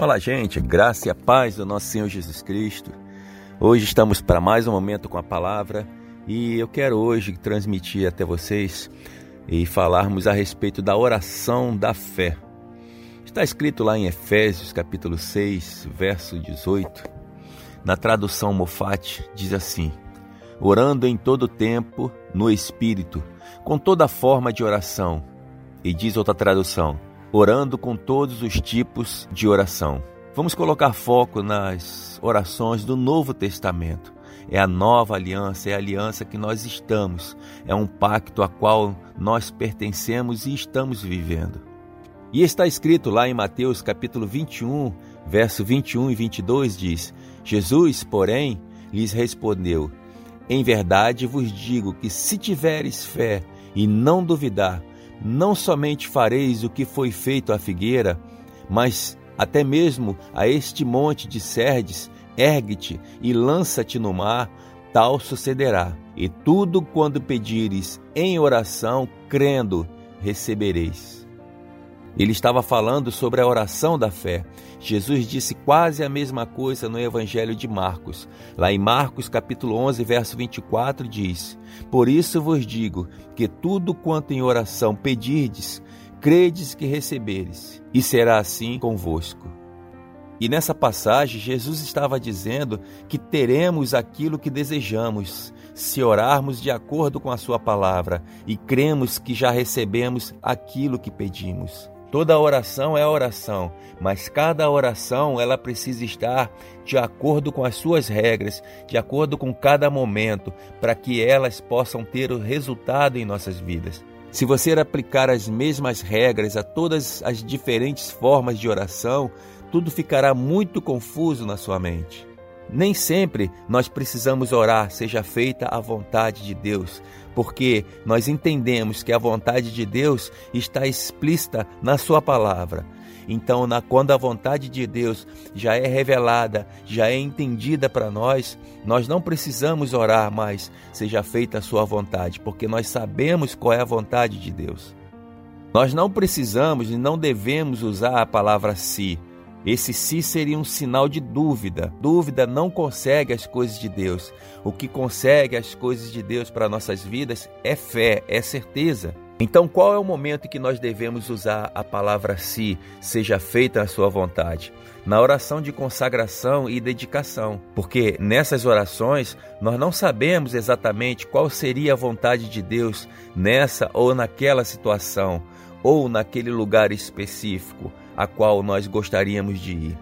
Olá, gente, graça e a paz do nosso Senhor Jesus Cristo. Hoje estamos para mais um momento com a palavra e eu quero hoje transmitir até vocês e falarmos a respeito da oração da fé. Está escrito lá em Efésios capítulo 6, verso 18. Na tradução Mofate diz assim: Orando em todo tempo no espírito, com toda forma de oração. E diz outra tradução: orando com todos os tipos de oração. Vamos colocar foco nas orações do Novo Testamento. É a nova aliança, é a aliança que nós estamos, é um pacto a qual nós pertencemos e estamos vivendo. E está escrito lá em Mateus capítulo 21, verso 21 e 22 diz: Jesus, porém, lhes respondeu: Em verdade vos digo que se tiveres fé e não duvidar, não somente fareis o que foi feito à figueira, mas até mesmo a este monte de Serdes, ergue-te e lança-te no mar, tal sucederá. E tudo quando pedires em oração, crendo, recebereis. Ele estava falando sobre a oração da fé. Jesus disse quase a mesma coisa no Evangelho de Marcos. Lá em Marcos, capítulo 11, verso 24, diz: Por isso vos digo que tudo quanto em oração pedirdes, credes que receberes, e será assim convosco. E nessa passagem, Jesus estava dizendo que teremos aquilo que desejamos, se orarmos de acordo com a Sua palavra e cremos que já recebemos aquilo que pedimos. Toda oração é oração, mas cada oração ela precisa estar de acordo com as suas regras, de acordo com cada momento, para que elas possam ter o resultado em nossas vidas. Se você aplicar as mesmas regras a todas as diferentes formas de oração, tudo ficará muito confuso na sua mente. Nem sempre nós precisamos orar, seja feita a vontade de Deus, porque nós entendemos que a vontade de Deus está explícita na Sua palavra. Então, na, quando a vontade de Deus já é revelada, já é entendida para nós, nós não precisamos orar mais, seja feita a Sua vontade, porque nós sabemos qual é a vontade de Deus. Nós não precisamos e não devemos usar a palavra si, esse se seria um sinal de dúvida. Dúvida não consegue as coisas de Deus. O que consegue as coisas de Deus para nossas vidas é fé, é certeza. Então, qual é o momento em que nós devemos usar a palavra si, seja feita a sua vontade? Na oração de consagração e dedicação, porque nessas orações nós não sabemos exatamente qual seria a vontade de Deus nessa ou naquela situação, ou naquele lugar específico a qual nós gostaríamos de ir.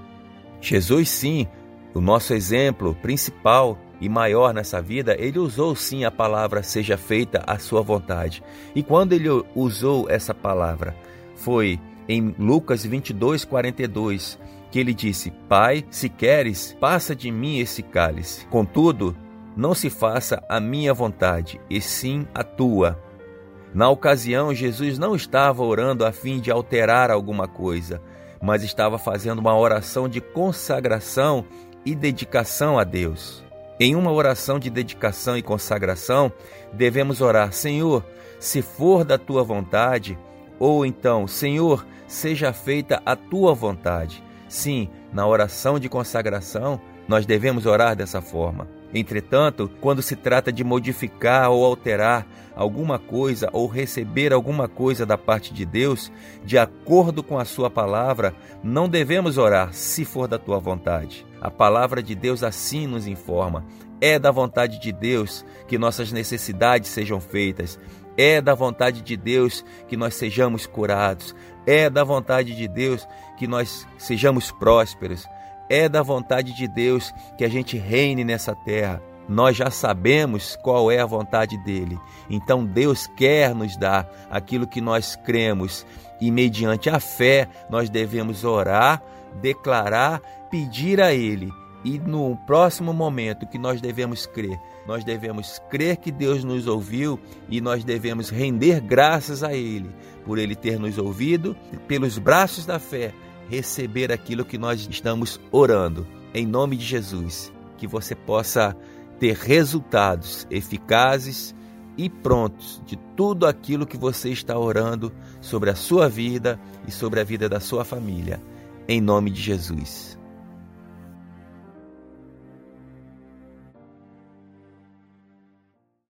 Jesus, sim, o nosso exemplo principal e maior nessa vida, ele usou sim a palavra seja feita a sua vontade. E quando ele usou essa palavra, foi em Lucas 22, 42, que ele disse: Pai, se queres, passa de mim esse cálice. Contudo, não se faça a minha vontade, e sim a tua. Na ocasião, Jesus não estava orando a fim de alterar alguma coisa, mas estava fazendo uma oração de consagração e dedicação a Deus. Em uma oração de dedicação e consagração, devemos orar: Senhor, se for da tua vontade, ou então, Senhor, seja feita a tua vontade. Sim, na oração de consagração, nós devemos orar dessa forma. Entretanto, quando se trata de modificar ou alterar alguma coisa ou receber alguma coisa da parte de Deus, de acordo com a Sua palavra, não devemos orar se for da tua vontade. A palavra de Deus assim nos informa. É da vontade de Deus que nossas necessidades sejam feitas. É da vontade de Deus que nós sejamos curados. É da vontade de Deus que nós sejamos prósperos é da vontade de Deus que a gente reine nessa terra. Nós já sabemos qual é a vontade dele. Então Deus quer nos dar aquilo que nós cremos e mediante a fé nós devemos orar, declarar, pedir a ele. E no próximo momento que nós devemos crer, nós devemos crer que Deus nos ouviu e nós devemos render graças a ele por ele ter nos ouvido, pelos braços da fé receber aquilo que nós estamos orando. Em nome de Jesus, que você possa ter resultados eficazes e prontos de tudo aquilo que você está orando sobre a sua vida e sobre a vida da sua família. em nome de Jesus.